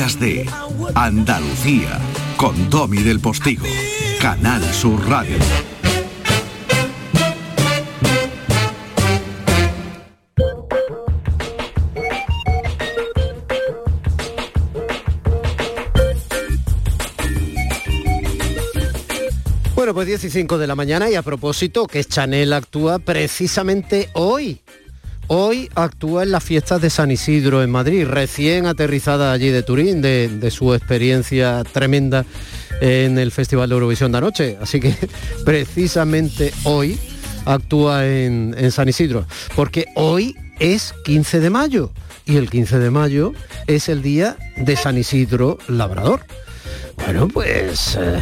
días de Andalucía con Domi del Postigo, Canal Sur Radio. Bueno, pues 15 de la mañana y a propósito que Chanel actúa precisamente hoy. Hoy actúa en las fiestas de San Isidro en Madrid, recién aterrizada allí de Turín, de, su experiencia tremenda en el Festival de Eurovisión de anoche. Así que precisamente hoy actúa en, San Isidro, porque hoy es 15 de mayo y el 15 de mayo es el día de San Isidro Labrador. Bueno, pues... Eh,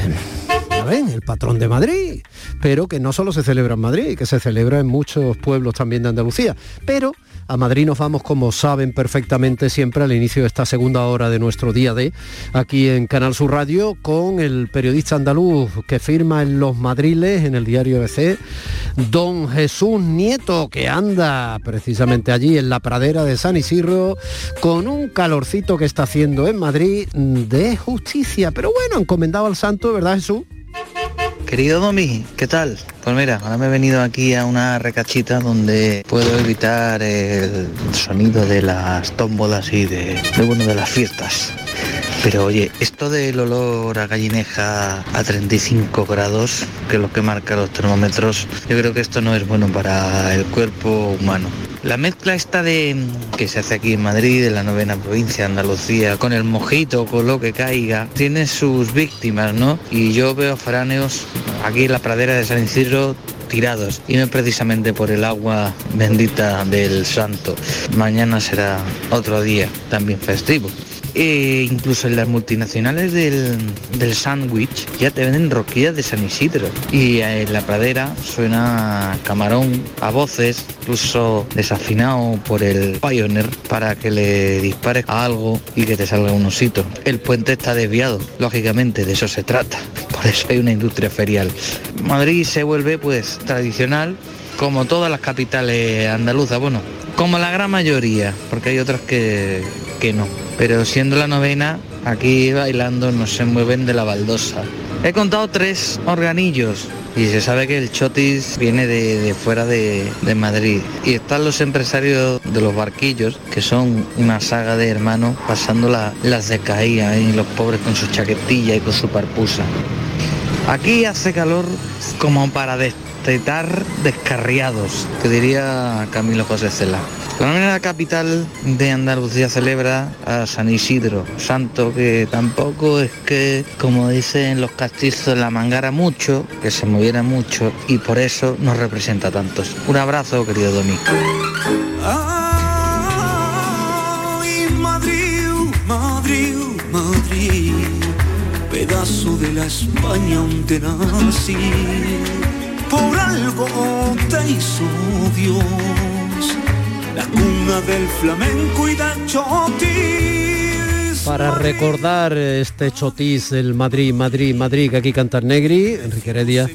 el patrón de Madrid, pero que no solo se celebra en Madrid, que se celebra en muchos pueblos también de Andalucía. Pero a Madrid nos vamos, como saben perfectamente, siempre al inicio de esta segunda hora de nuestro día de aquí en Canal Sur Radio con el periodista andaluz que firma en Los Madriles, en el diario ABC, don Jesús Nieto, que anda precisamente allí en la pradera de San Isidro con un calorcito que está haciendo en Madrid de justicia. Pero bueno, encomendado al santo, ¿verdad Jesús? Querido Domi, ¿qué tal? Pues mira, ahora me he venido aquí a una recachita donde puedo evitar el sonido de las tómbolas y de, bueno, de las fiestas. Pero oye, esto del olor a gallineja a 35 grados, que es lo que marca los termómetros, yo creo que esto no es bueno para el cuerpo humano. La mezcla esta de que se hace aquí en Madrid, en la novena provincia de Andalucía, con el mojito, con lo que caiga, tiene sus víctimas, ¿no? Y yo veo foráneos aquí en la pradera de San Isidro tirados y no precisamente por el agua bendita del santo. Mañana será otro día también festivo. E incluso en las multinacionales del, del sándwich ya te venden roquillas de San Isidro. Y en la pradera suena camarón a voces, incluso desafinado por el Pioneer para que le dispare a algo y que te salga un osito. El puente está desviado, lógicamente, de eso se trata. Por eso hay una industria ferial. Madrid se vuelve pues tradicional como todas las capitales andaluzas, bueno, como la gran mayoría, porque hay otras que, que no. Pero siendo la novena, aquí bailando no se mueven de la baldosa. He contado tres organillos y se sabe que el chotis viene de, fuera de, Madrid. Y están los empresarios de los barquillos, que son una saga de hermanos pasando las de y los pobres con su chaquetilla y con su parpusa. Aquí hace calor como para destetar descarriados, que diría Camilo José Cela. La capital de Andalucía celebra a San Isidro, santo que tampoco es que, como dicen los castizos, la mangara mucho, que se moviera mucho y por eso nos representa tantos. Un abrazo, querido Domingo. De la España nací, por algo te hizo Dios la cuna del flamenco y del chotis. Para recordar este chotis del Madrid, Madrid, Madrid, que aquí canta Negri, Enrique Heredia,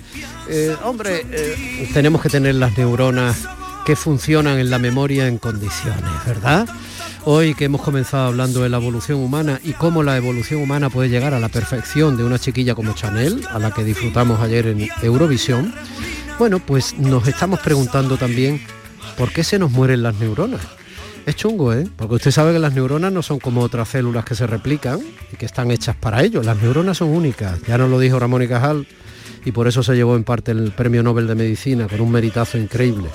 eh, hombre, eh, tenemos que tener las neuronas que funcionan en la memoria en condiciones, ¿verdad? Hoy que hemos comenzado hablando de la evolución humana y cómo la evolución humana puede llegar a la perfección de una chiquilla como Chanel, a la que disfrutamos ayer en Eurovisión, bueno, pues nos estamos preguntando también ¿por qué se nos mueren las neuronas? Es chungo, ¿eh? Porque usted sabe que las neuronas no son como otras células que se replican y que están hechas para ello. Las neuronas son únicas. Ya nos lo dijo Ramón y Cajal y por eso se llevó en parte el Premio Nobel de Medicina con un meritazo increíble.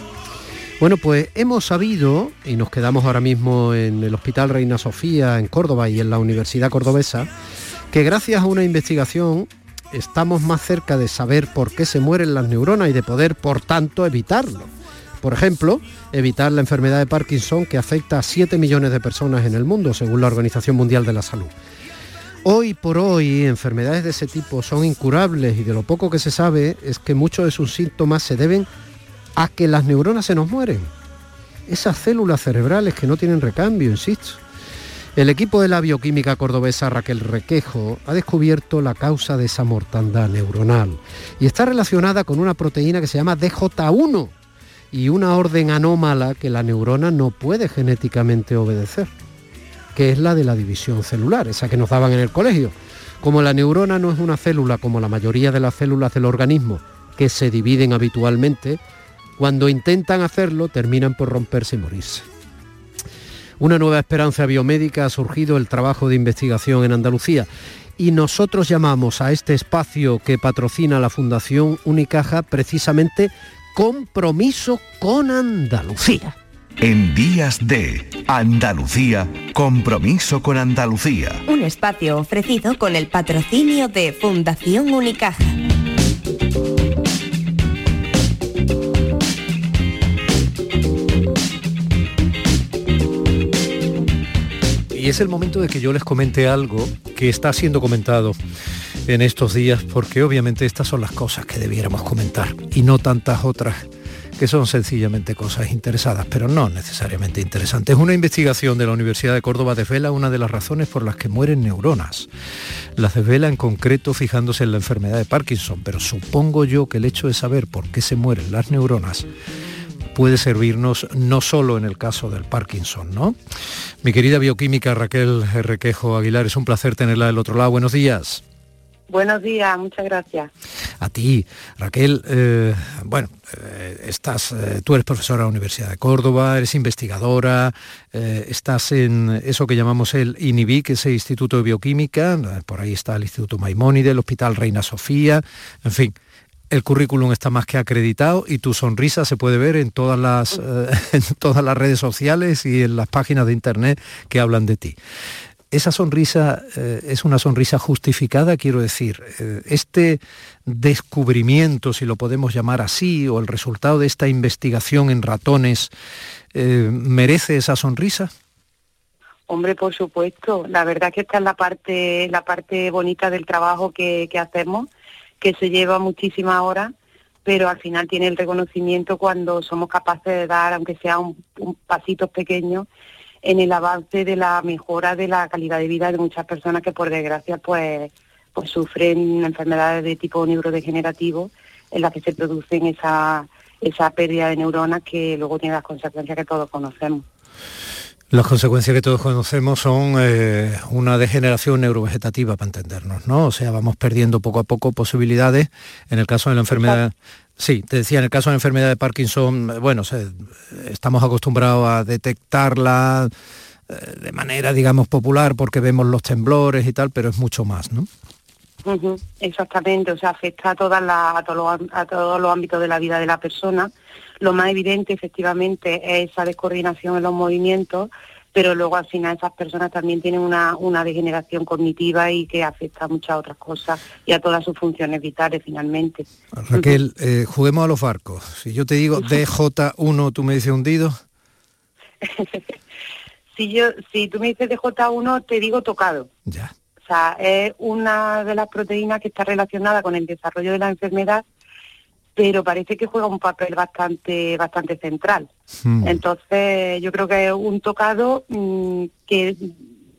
Bueno, pues hemos sabido, y nos quedamos ahora mismo en el Hospital Reina Sofía, en Córdoba y en la Universidad Cordobesa, que gracias a una investigación estamos más cerca de saber por qué se mueren las neuronas y de poder, por tanto, evitarlo. Por ejemplo, evitar la enfermedad de Parkinson que afecta a 7 millones de personas en el mundo, según la Organización Mundial de la Salud. Hoy por hoy, enfermedades de ese tipo son incurables y de lo poco que se sabe es que muchos de sus síntomas se deben que las neuronas se nos mueren. Esas células cerebrales que no tienen recambio, insisto. El equipo de la bioquímica cordobesa Raquel Requejo ha descubierto la causa de esa mortandad neuronal y está relacionada con una proteína que se llama DJ1, y una orden anómala que la neurona no puede genéticamente obedecer. que es la de la división celular, esa que nos daban en el colegio. Como la neurona no es una célula como la mayoría de las células del organismo, que se dividen habitualmente, cuando intentan hacerlo terminan por romperse y morirse. Una nueva esperanza biomédica ha surgido el trabajo de investigación en Andalucía y nosotros llamamos a este espacio que patrocina la Fundación Unicaja precisamente Compromiso con Andalucía. En días de Andalucía, compromiso con Andalucía. Un espacio ofrecido con el patrocinio de Fundación Unicaja. Y es el momento de que yo les comente algo que está siendo comentado en estos días, porque obviamente estas son las cosas que debiéramos comentar y no tantas otras que son sencillamente cosas interesadas, pero no necesariamente interesantes. Una investigación de la Universidad de Córdoba desvela una de las razones por las que mueren neuronas. Las desvela en concreto fijándose en la enfermedad de Parkinson, pero supongo yo que el hecho de saber por qué se mueren las neuronas puede servirnos no solo en el caso del Parkinson, ¿no? Mi querida bioquímica Raquel Requejo Aguilar, es un placer tenerla del otro lado. Buenos días. Buenos días, muchas gracias. A ti, Raquel, eh, bueno, eh, estás, eh, tú eres profesora de la Universidad de Córdoba, eres investigadora, estás en eso que llamamos el INIBI, que es el Instituto de Bioquímica, por ahí está el Instituto Maimónide, el Hospital Reina Sofía, en fin, el currículum está más que acreditado y tu sonrisa se puede ver en todas las, eh, en todas las redes sociales y en las páginas de internet que hablan de ti. Esa sonrisa eh, es una sonrisa justificada, quiero decir. Eh, este descubrimiento, si lo podemos llamar así, o el resultado de esta investigación en ratones, ¿merece esa sonrisa? Hombre, por supuesto. La verdad que esta es la parte, la parte bonita del trabajo que, que hacemos que se lleva muchísimas horas, pero al final tiene el reconocimiento cuando somos capaces de dar, aunque sea un, pasito pequeño, en el avance de la mejora de la calidad de vida de muchas personas que por desgracia pues, pues sufren enfermedades de tipo neurodegenerativo en las que se producen esa, esa pérdida de neuronas que luego tiene las consecuencias que todos conocemos. Las consecuencias que todos conocemos son eh, una degeneración neurovegetativa, para entendernos, ¿no? O sea, vamos perdiendo poco a poco posibilidades. En el caso de la enfermedad... Sí, te decía, en el caso de la enfermedad de Parkinson, bueno, estamos acostumbrados a detectarla eh, de manera, digamos, popular porque vemos los temblores y tal, pero es mucho más, ¿no? exactamente, o sea, afecta a, todas a, todos los, a todos los ámbitos de la vida de la persona. Lo más evidente, efectivamente, es esa descoordinación en los movimientos, pero luego al final esas personas también tienen una, una degeneración cognitiva y que afecta a muchas otras cosas y a todas sus funciones vitales finalmente. Raquel, eh, juguemos a los barcos. Si yo te digo DJ1, ¿tú me dices hundido? si, yo, si tú me dices DJ1, te digo tocado. Ya sea, es una de las proteínas que está relacionada con el desarrollo de la enfermedad, pero parece que juega un papel bastante, bastante central. Hmm. Entonces, yo creo que es un tocado mm, que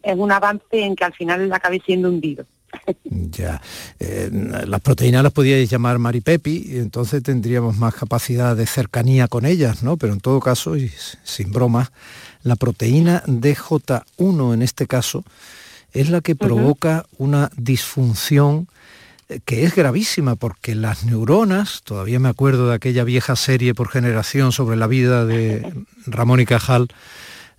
es un avance en que al final acabe siendo hundido. Ya, eh, las proteínas las podíais llamar Maripepi y entonces tendríamos más capacidad de cercanía con ellas, ¿no? Pero en todo caso, y sin broma, la proteína DJ1 en este caso es la que provoca una disfunción que es gravísima porque las neuronas, todavía me acuerdo de aquella vieja serie por generación sobre la vida de Ramón y Cajal,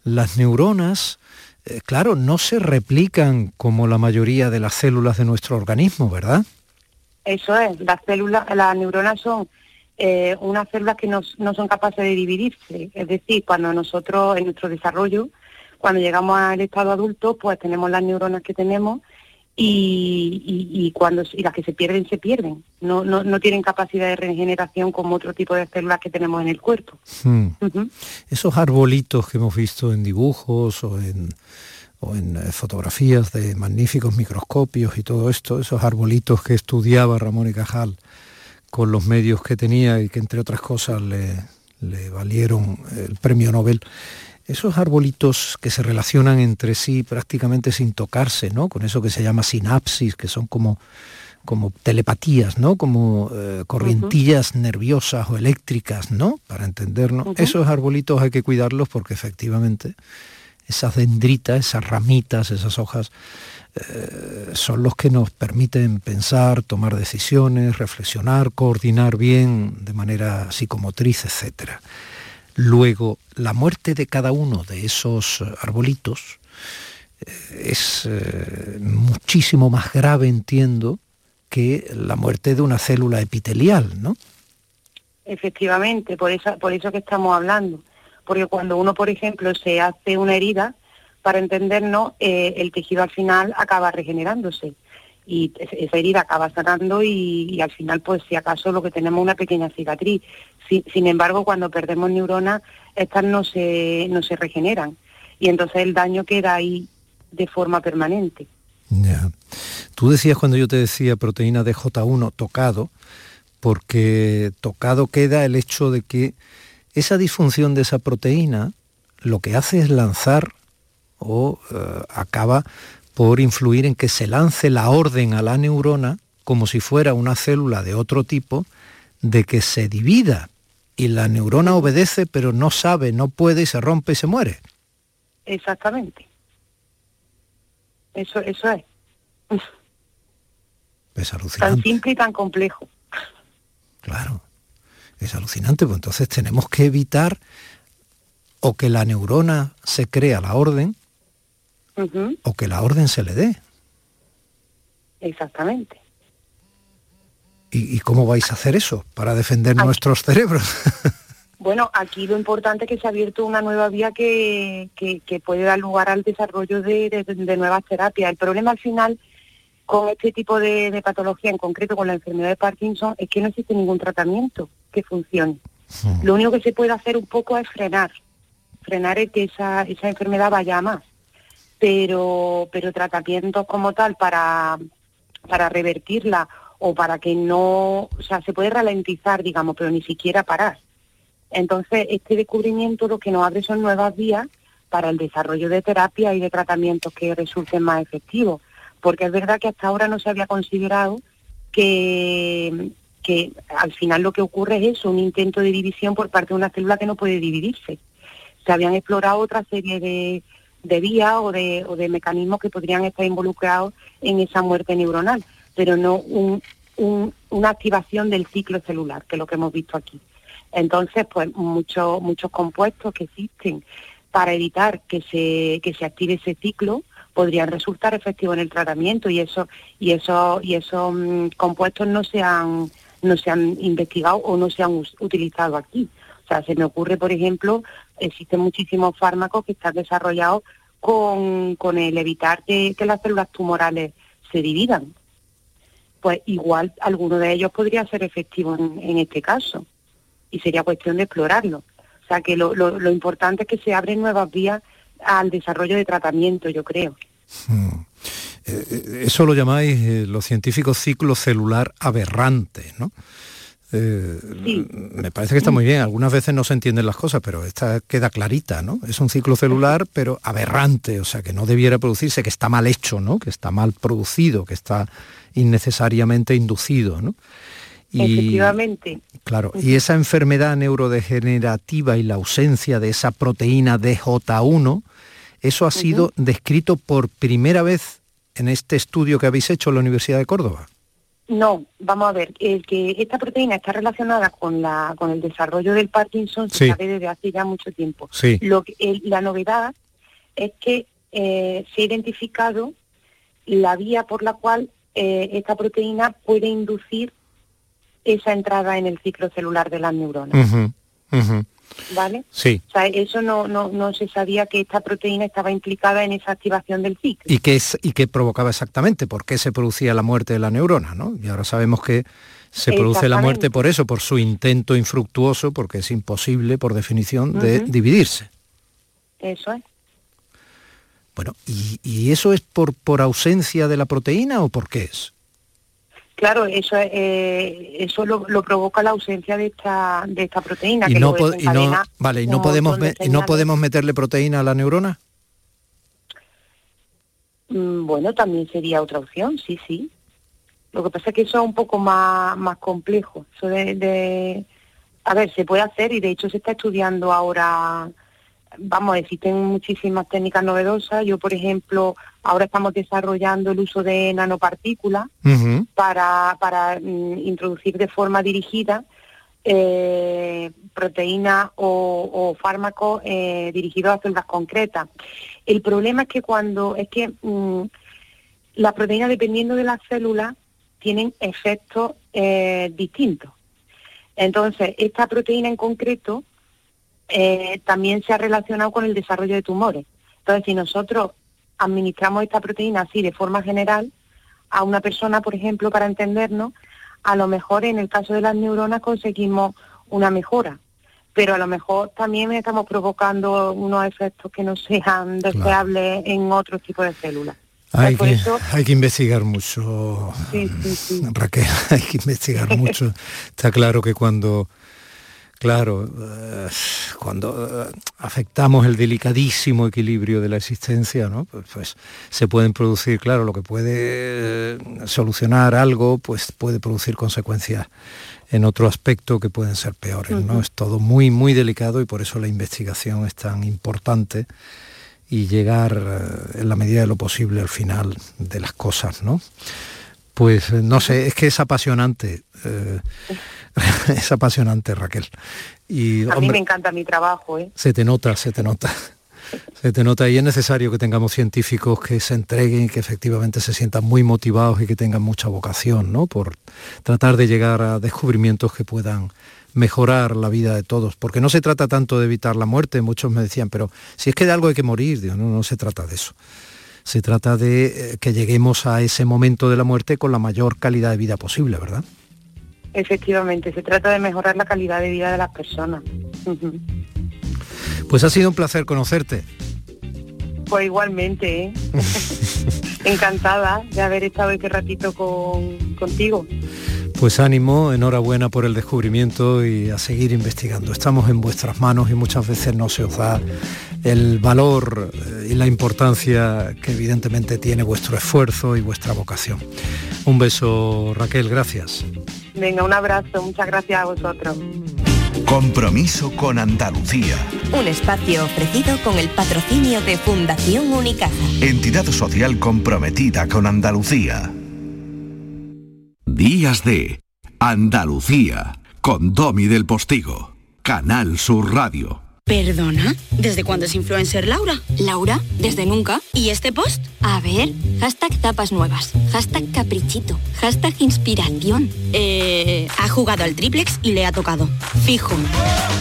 las neuronas, eh, claro, no se replican como la mayoría de las células de nuestro organismo, ¿verdad? Eso es, las células, las neuronas son eh, unas células que no, no son capaces de dividirse, es decir, cuando nosotros en nuestro desarrollo cuando llegamos al estado adulto, pues tenemos las neuronas que tenemos y, cuando y las que se pierden se pierden. No, no, no, tienen capacidad de regeneración como otro tipo de células que tenemos en el cuerpo. Hmm. Esos arbolitos que hemos visto en dibujos o en, o en eh, fotografías de magníficos microscopios y todo esto, esos arbolitos que estudiaba Ramón y Cajal con los medios que tenía y que entre otras cosas le, le valieron el premio Nobel esos arbolitos que se relacionan entre sí prácticamente sin tocarse, ¿no? Con eso que se llama sinapsis, que son como, como telepatías, ¿no? Como eh, corrientillas nerviosas o eléctricas, ¿no? Para entendernos. Esos arbolitos hay que cuidarlos porque efectivamente esas dendritas, esas ramitas, esas hojas, eh, son los que nos permiten pensar, tomar decisiones, reflexionar, coordinar bien de manera psicomotriz, etc. Luego, la muerte de cada uno de esos arbolitos eh, es eh, muchísimo más grave, entiendo, que la muerte de una célula epitelial, ¿no? Efectivamente, por eso, por eso que estamos hablando. Porque cuando uno, por ejemplo, se hace una herida, para entendernos, eh, el tejido al final acaba regenerándose y esa herida acaba sanando y, al final, pues si acaso lo que tenemos una pequeña cicatriz. sin embargo, cuando perdemos neuronas, estas no se, no se regeneran y entonces el daño queda ahí de forma permanente. Ya. Tú decías cuando yo te decía proteína de J1 tocado, porque tocado queda el hecho de que esa disfunción de esa proteína lo que hace es lanzar o eh, acaba por influir en que se lance la orden a la neurona como si fuera una célula de otro tipo de que se divida y la neurona obedece pero no sabe, no puede y se rompe y se muere. Exactamente. Eso, eso es. Es alucinante. Tan simple y tan complejo. Claro, es alucinante, pues entonces tenemos que evitar o que la neurona se crea la orden o que la orden se le dé. Exactamente. ¿Y, cómo vais a hacer eso para defender nuestros cerebros? Bueno, aquí lo importante es que se ha abierto una nueva vía que, puede dar lugar al desarrollo de, nuevas terapias. El problema al final con este tipo de, patología, en concreto con la enfermedad de Parkinson, es que no existe ningún tratamiento que funcione. Hmm. Lo único que se puede hacer un poco es frenar, frenar es que esa, esa enfermedad vaya a más. Pero, pero tratamientos como tal para, para revertirla o para que no, o sea, se puede ralentizar, digamos, pero ni siquiera parar. Entonces, este descubrimiento lo que nos abre son nuevas vías para el desarrollo de terapias y de tratamientos que resulten más efectivos, porque es verdad que hasta ahora no se había considerado que, que al final lo que ocurre es eso, un intento de división por parte de una célula que no puede dividirse. Se habían explorado otra serie de, vías o de, o de mecanismos que podrían estar involucrados en esa muerte neuronal, pero no una activación del ciclo celular, que es lo que hemos visto aquí. Entonces, pues muchos muchos compuestos que existen para evitar que se, que se active ese ciclo podrían resultar efectivos en el tratamiento y eso y eso y esos mm, compuestos no se han no se han investigado o no se han utilizado aquí. O sea, se me ocurre, por ejemplo, existen muchísimos fármacos que están desarrollados con, con el evitar que, las células tumorales se dividan. Pues igual alguno de ellos podría ser efectivo en este caso y sería cuestión de explorarlo. O sea que lo, lo, importante es que se abren nuevas vías al desarrollo de tratamiento, yo creo. Hmm. Eh, eh, eso lo llamáis eh, los científicos ciclo celular aberrante, ¿no? Sí. Me parece que está muy bien. Algunas veces no se entienden las cosas, pero esta queda clarita, ¿no? Es un ciclo celular, pero aberrante, o sea, que no debiera producirse, que está mal hecho, ¿no? Que está mal producido, que está innecesariamente inducido, ¿no? Efectivamente. Claro, y esa enfermedad neurodegenerativa y la ausencia de esa proteína DJ1, eso ha sido descrito por primera vez en este estudio que habéis hecho en la Universidad de Córdoba. No, vamos a ver, el que esta proteína está relacionada con la con el desarrollo del Parkinson se sabe desde hace ya mucho tiempo. Sí. Lo la novedad es que eh, se ha identificado la vía por la cual eh, esta proteína puede inducir esa entrada en el ciclo celular de las neuronas. ¿Vale? Sí. O sea, eso no, no, no se sabía que esta proteína estaba implicada en esa activación del ciclo. ¿Y qué, es, y qué provocaba exactamente? ¿Por qué se producía la muerte de la neurona? ¿no? Y ahora sabemos que se produce la muerte por eso, por su intento infructuoso, porque es imposible, por definición, de dividirse. Eso es. Bueno, ¿y, ¿y, eso es por, por ausencia de la proteína o por qué es? Claro, eso eh, eso lo, provoca la ausencia de esta de esta proteína. Y no, vale, y no podemos no podemos meterle proteína a la neurona. Mm, bueno, también sería otra opción, sí, sí. Lo que pasa es que eso es un poco más, más complejo. Eso de, a ver, se puede hacer y de hecho se está estudiando ahora vamos, existen muchísimas técnicas novedosas. Yo, por ejemplo, ahora estamos desarrollando el uso de nanopartículas para, para mm, introducir de forma dirigida eh, proteínas o, fármacos eh, dirigidos a células concretas. El problema es que cuando es que mm, las proteínas, dependiendo de las células, tienen efectos eh, distintos. Entonces, esta proteína en concreto eh, también se ha relacionado con el desarrollo de tumores. Entonces, si nosotros administramos esta proteína así de forma general a una persona, por ejemplo, para entendernos, a lo mejor en el caso de las neuronas conseguimos una mejora, pero a lo mejor también estamos provocando unos efectos que no sean deseables en otros tipos de células. Hay que, hay que, investigar mucho, Raquel, hay que investigar mucho. Está claro que cuando Claro, eh, cuando eh, afectamos el delicadísimo equilibrio de la existencia, ¿no? pues, pues, se pueden producir, claro, lo que puede eh, solucionar algo, pues puede producir consecuencias en otro aspecto que pueden ser peores. ¿no? Es todo muy, muy delicado y por eso la investigación es tan importante y llegar en la medida de lo posible al final de las cosas, ¿no? Pues no sé, es que es apasionante. es apasionante, Raquel. Y, a mí me encanta mi trabajo. ¿eh? Se te nota, se te nota. Se te nota y es necesario que tengamos científicos que se entreguen y que efectivamente se sientan muy motivados y que tengan mucha vocación, ¿no? Por tratar de llegar a descubrimientos que puedan mejorar la vida de todos, porque no se trata tanto de evitar la muerte, muchos me decían, pero si es que de algo hay que morir, no, no se trata de eso. Se trata de eh, que lleguemos a ese momento de la muerte con la mayor calidad de vida posible, ¿verdad? Efectivamente, se trata de mejorar la calidad de vida de las personas. Pues ha sido un placer conocerte. Pues igualmente, ¿eh? encantada de haber estado este ratito con, contigo. Pues ánimo, enhorabuena por el descubrimiento y a seguir investigando. Estamos en vuestras manos y muchas veces no se os da el valor eh, y la importancia que evidentemente tiene vuestro esfuerzo y vuestra vocación. Un beso, Raquel, gracias. Venga, un abrazo, muchas gracias a vosotros. Compromiso con Andalucía. Un espacio ofrecido con el patrocinio de Fundación Unicaja. Entidad social comprometida con Andalucía. Días de Andalucía con Domi del Postigo. Canal Sur Radio. ¿Perdona? ¿Desde cuándo es influencer Laura? Laura, desde nunca. ¿Y este post? A ver, hashtag tapas nuevas, hashtag caprichito, hashtag inspiración. Eh, ha jugado al triplex y le ha tocado. Fijo.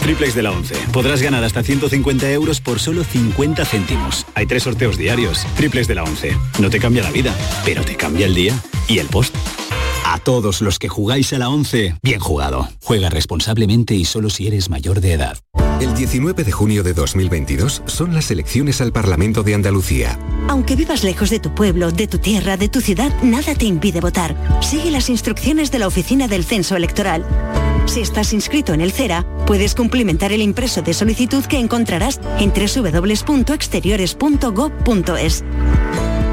Triplex de la 11. Podrás ganar hasta 150 euros por solo 50 céntimos. Hay tres sorteos diarios. Triplex de la 11. No te cambia la vida, pero te cambia el día y el post. A todos los que jugáis a la 11, bien jugado. Juega responsablemente y solo si eres mayor de edad. El 19 de junio de 2022 son las elecciones al Parlamento de Andalucía. Aunque vivas lejos de tu pueblo, de tu tierra, de tu ciudad, nada te impide votar. Sigue las instrucciones de la Oficina del Censo Electoral. Si estás inscrito en el CERA, puedes cumplimentar el impreso de solicitud que encontrarás en www.exteriores.gov.es.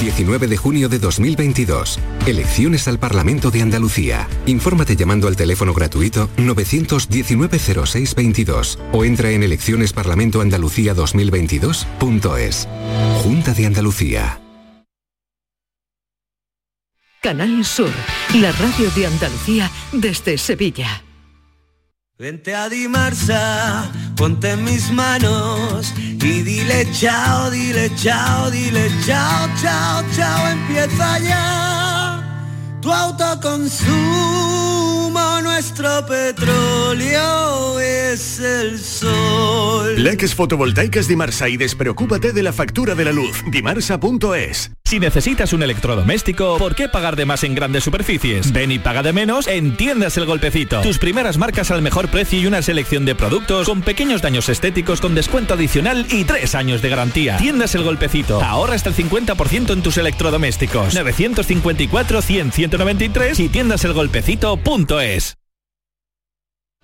19 de junio de 2022. Elecciones al Parlamento de Andalucía. Infórmate llamando al teléfono gratuito 919-0622 o entra en eleccionesparlamentoandalucía2022.es. Junta de Andalucía. Canal Sur, la radio de Andalucía desde Sevilla. Vente a Dimarsa, ponte en mis manos y dile chao, dile chao, dile chao, chao, chao, empieza ya. Tu autoconsumo nuestro petróleo es el sol. Leques fotovoltaicas Dimarsa y despreocúpate de la factura de la luz. Dimarsa.es. Si necesitas un electrodoméstico, ¿por qué pagar de más en grandes superficies? Ven y paga de menos en Tiendas El Golpecito. Tus primeras marcas al mejor precio y una selección de productos con pequeños daños estéticos con descuento adicional y tres años de garantía. Tiendas El Golpecito. Ahorra hasta el 50% en tus electrodomésticos. 954 100 193 y tiendaselgolpecito.es.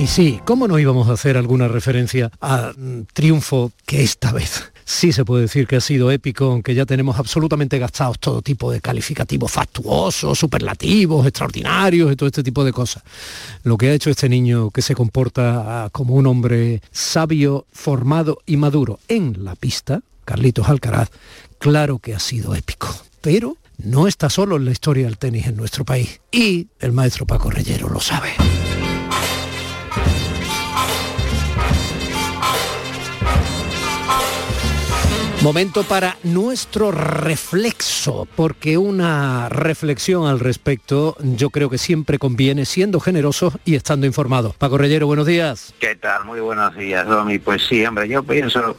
Y sí, ¿cómo no íbamos a hacer alguna referencia a mm, triunfo que esta vez sí se puede decir que ha sido épico, aunque ya tenemos absolutamente gastados todo tipo de calificativos factuosos, superlativos, extraordinarios y todo este tipo de cosas. Lo que ha hecho este niño que se comporta ah, como un hombre sabio, formado y maduro en la pista, Carlitos Alcaraz, claro que ha sido épico. Pero no está solo en la historia del tenis en nuestro país. Y el maestro Paco Reyero lo sabe. Momento para nuestro reflexo, porque una reflexión al respecto yo creo que siempre conviene siendo generoso y estando informado. Paco Reyero, buenos días. ¿Qué tal? Muy buenos días, Domi. Pues sí, hombre, yo pienso,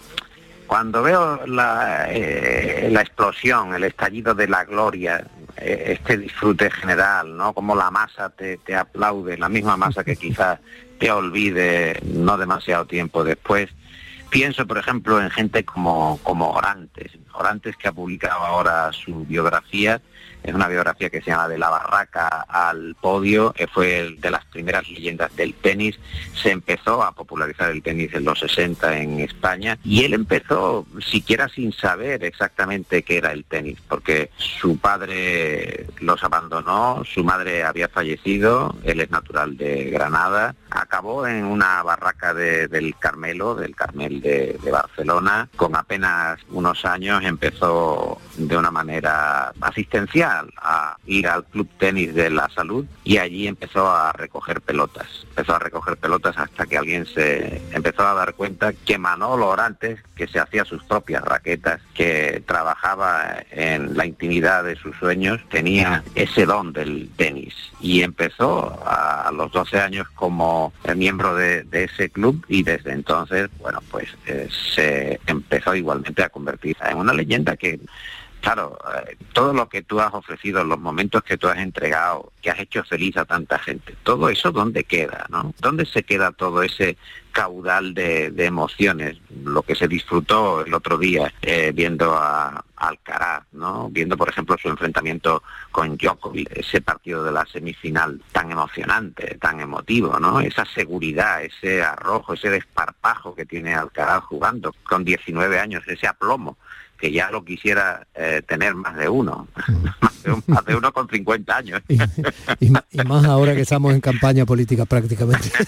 cuando veo la, eh, la explosión, el estallido de la gloria, eh, este disfrute general, ¿no? Como la masa te, te aplaude, la misma masa que quizás te olvide no demasiado tiempo después, Pienso, por ejemplo, en gente como, como Orantes, Orantes que ha publicado ahora su biografía es una biografía que se llama De la barraca al podio, que fue de las primeras leyendas del tenis. Se empezó a popularizar el tenis en los 60 en España y él empezó siquiera sin saber exactamente qué era el tenis, porque su padre los abandonó, su madre había fallecido, él es natural de Granada, acabó en una barraca del Carmelo, del Carmel de, de Barcelona, con apenas unos años empezó de una manera asistencial a ir al Club Tenis de la Salud y allí empezó a recoger pelotas. Empezó a recoger pelotas hasta que alguien se empezó a dar cuenta que Manolo Orantes, que se hacía sus propias raquetas, que trabajaba en la intimidad de sus sueños, tenía ese don del tenis. Y empezó a los 12 años como miembro de, ese club y desde entonces, bueno, pues eh, se empezó igualmente a convertir en una leyenda que claro, eh, todo lo que tú has ofrecido, los momentos que tú has entregado, que has hecho feliz a tanta gente, todo eso, ¿dónde queda? ¿no? ¿Dónde se queda todo ese caudal de, emociones? Lo que se disfrutó el otro día eh, viendo a, Alcaraz, ¿no? Viendo, por ejemplo, su enfrentamiento con Djokovic, ese partido de la semifinal tan emocionante, tan emotivo, ¿no? Esa seguridad, ese arrojo, ese desparpajo que tiene Alcaraz jugando con 19 años, ese aplomo que ya lo quisiera eh, tener más de uno, más, de uno con 50 años. Y, más ahora que estamos en campaña política prácticamente.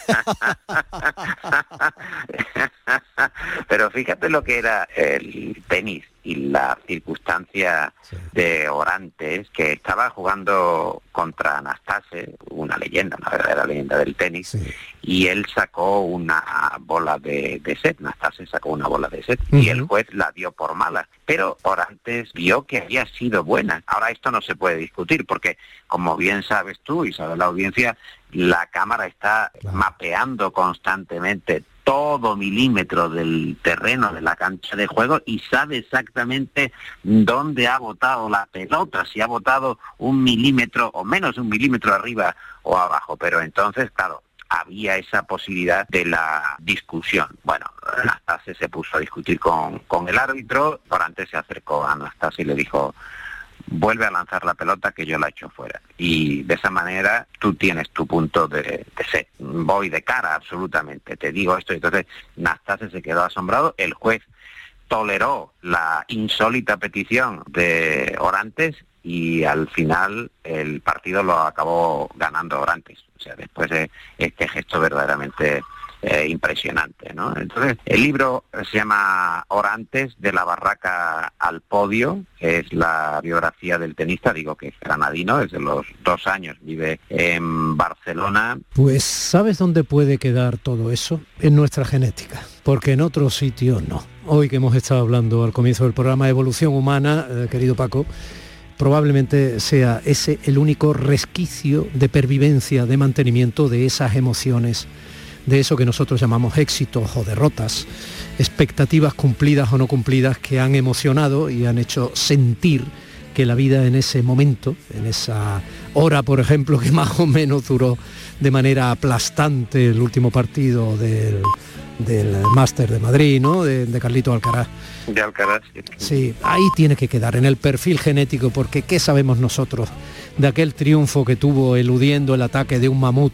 Pero fíjate lo que era el tenis y la circunstancia de Orantes, que estaba jugando contra Anastase, una leyenda, una verdadera leyenda del tenis, y él sacó una bola de, set, Anastase sacó una bola de set, y el juez la dio por mala. Pero Orantes vio que había sido buena. Ahora esto no se puede discutir, porque como bien sabes tú y sabe la audiencia, la cámara está mapeando constantemente todo milímetro del terreno de la cancha de juego y sabe exactamente dónde ha botado la pelota, si ha botado un milímetro o menos un milímetro arriba o abajo. Pero entonces, claro, había esa posibilidad de la discusión. Bueno, Anastase se puso a discutir con, con el árbitro, Orantes se acercó a Anastase y le dijo, vuelve a lanzar la pelota que yo la echo fuera. Y de esa manera tú tienes tu punto de, de ser. Voy de cara absolutamente, te digo esto. Entonces Nastase se quedó asombrado, el juez toleró la insólita petición de Orantes y al final el partido lo acabó ganando Orantes. O sea, después de este gesto verdaderamente eh, impresionante. ¿no? Entonces, el libro se llama Orantes, de la barraca al podio, es la biografía del tenista, digo que es granadino, desde los dos años vive en Barcelona. Pues, ¿sabes dónde puede quedar todo eso? En nuestra genética, porque en otro sitio no. Hoy que hemos estado hablando al comienzo del programa Evolución Humana, eh, querido Paco, probablemente sea ese el único resquicio de pervivencia, de mantenimiento de esas emociones de eso que nosotros llamamos éxitos o derrotas, expectativas cumplidas o no cumplidas que han emocionado y han hecho sentir que la vida en ese momento, en esa hora, por ejemplo, que más o menos duró de manera aplastante el último partido del, del Máster de Madrid, ¿no? De, de, Carlito Alcaraz. De Alcaraz. Sí, ahí tiene que quedar, en el perfil genético, porque ¿qué sabemos nosotros de aquel triunfo que tuvo eludiendo el ataque de un mamut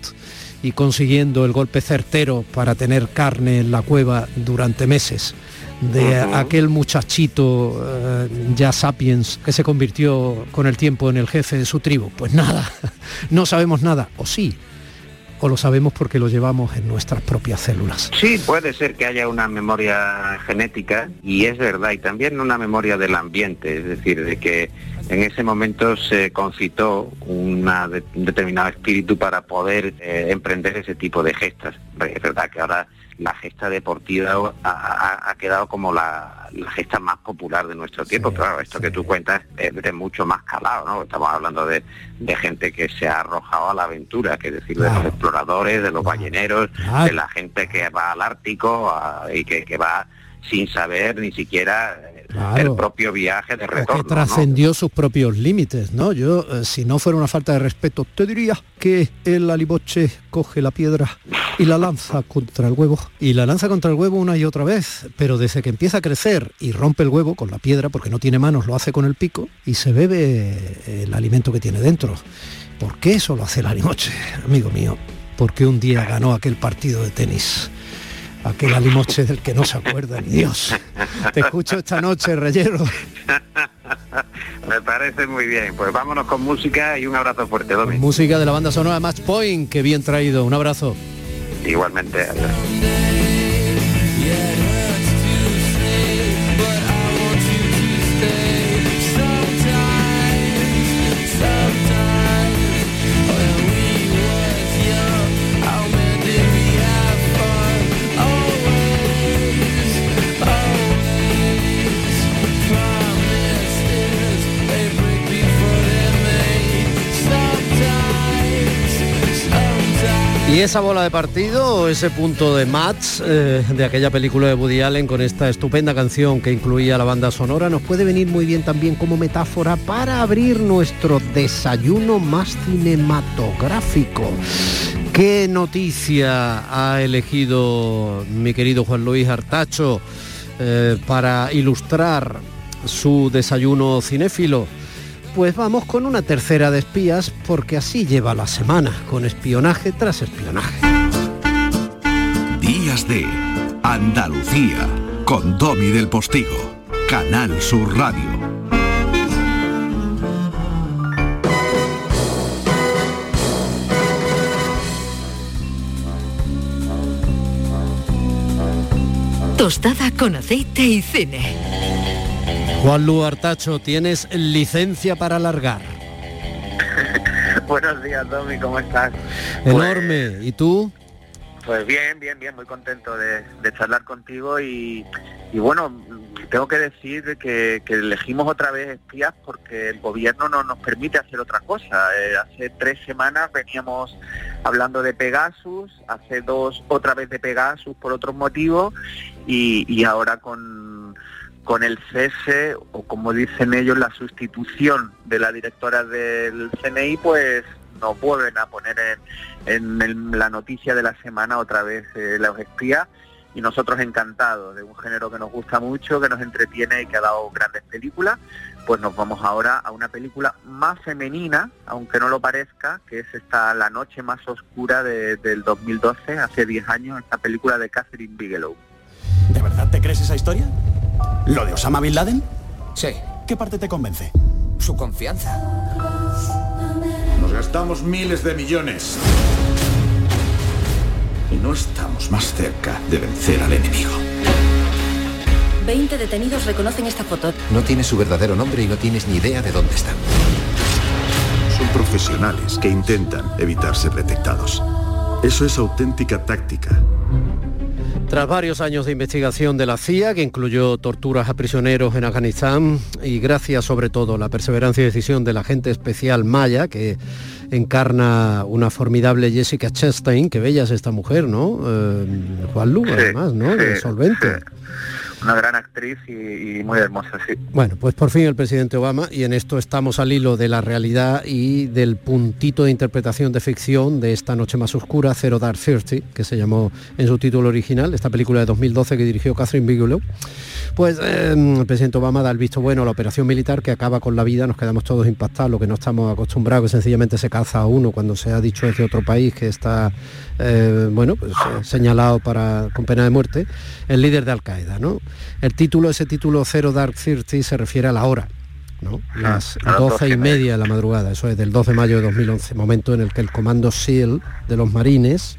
y consiguiendo el golpe certero para tener carne en la cueva durante meses de uh -huh. aquel muchachito uh, ya sapiens que se convirtió con el tiempo en el jefe de su tribu. Pues nada, no sabemos nada, o sí, o lo sabemos porque lo llevamos en nuestras propias células. Sí, puede ser que haya una memoria genética y es verdad, y también una memoria del ambiente, es decir, de que en ese momento se concitó una de, un determinado espíritu para poder eh, emprender ese tipo de gestas. Es verdad que ahora la gesta deportiva ha, ha, ha quedado como la, la, gesta más popular de nuestro tiempo, sí, pero claro, esto sí. que tú cuentas es de mucho más calado, ¿no? Estamos hablando de, de gente que se ha arrojado a la aventura, que es decir, claro. de los exploradores, de los balleneros, claro. de la gente que va al Ártico a, y que, que va sin saber ni siquiera claro. el propio viaje de retorno. Que trascendió ¿no? sus propios límites, ¿no? Yo, eh, si no fuera una falta de respeto, te diría que el aliboche coge la piedra y la lanza contra el huevo. Y la lanza contra el huevo una y otra vez, pero desde que empieza a crecer y rompe el huevo con la piedra, porque no tiene manos, lo hace con el pico y se bebe el alimento que tiene dentro. ¿Por qué eso lo hace el alimoche, amigo mío? Porque un día ganó aquel partido de tenis aquel alimoche del que no se acuerda ni Dios. Te escucho esta noche, Reyero. Me parece muy bien. Pues vámonos con música y un abrazo fuerte, Domi. Música de la banda sonora Match Point, que bien traído. Un abrazo. Igualmente. Adiós. Y esa bola de partido, ese punto de match eh, de aquella película de Woody Allen con esta estupenda canción que incluía la banda sonora, nos puede venir muy bien también como metáfora para abrir nuestro desayuno más cinematográfico. ¿Qué noticia ha elegido mi querido Juan Luis Artacho eh, para ilustrar su desayuno cinéfilo? Pues vamos con una tercera de espías porque así lleva la semana, con espionaje tras espionaje. Días de Andalucía, con Domi del Postigo, Canal Sur Radio. Tostada con aceite y cine. Juan Lu Artacho, tienes licencia para alargar. Buenos días, Domi, ¿cómo estás? Enorme, pues, ¿y tú? Pues bien, bien, bien, muy contento de, de charlar contigo y, y, bueno, tengo que decir que, que, elegimos otra vez espías porque el gobierno no nos permite hacer otra cosa. Eh, hace tres semanas veníamos hablando de Pegasus, hace dos otra vez de Pegasus por otros motivos y, y ahora con con el cese o como dicen ellos la sustitución de la directora del CNI pues nos vuelven a poner en, la noticia de la semana otra vez eh, los espías y nosotros encantados de un género que nos gusta mucho, que nos entretiene y que ha dado grandes películas, pues nos vamos ahora a una película más femenina, aunque no lo parezca, que es esta La noche más oscura del 2012, hace 10 años, esta película de Catherine Bigelow. ¿De verdad te crees esa historia? ¿Lo de Osama Bin Laden? Sí. ¿Qué parte te convence? Su confianza. Nos gastamos miles de millones y no estamos más cerca de vencer al enemigo. 20 detenidos reconocen esta foto. No tienes su verdadero nombre y no tienes ni idea de dónde están. Son profesionales que intentan evitar ser detectados. Eso es auténtica táctica. Tras varios años de investigación de la CIA, que incluyó torturas a prisioneros en Afganistán, y gracias sobre todo a la perseverancia y decisión del agente especial Maya, que encarna una formidable Jessica Chastain, que bella es esta mujer, ¿no? Eh, Juan Lu, además, ¿no? solvente una gran actriz y, muy hermosa, sí. Bueno, pues por fin el presidente Obama, y en esto estamos al hilo de la realidad y del puntito de interpretación de ficción de esta noche más oscura, Zero Dark Thirty, que se llamó en su título original, esta película de 2012 que dirigió Catherine Bigelow. Pues em, el presidente Obama da el visto bueno a la operación militar que acaba con la vida, nos quedamos todos impactados, lo que no estamos acostumbrados, que sencillamente se calza a uno cuando se ha dicho desde otro país que está eh, bueno, pues, eh, señalado para, con pena de muerte, el líder de Al-Qaeda. ¿no? El título, ese título Zero Dark Thirty se refiere a la hora. ¿no? Las doce y media de la madrugada, eso es del 2 de mayo de 2011, momento en el que el comando SEAL de los marines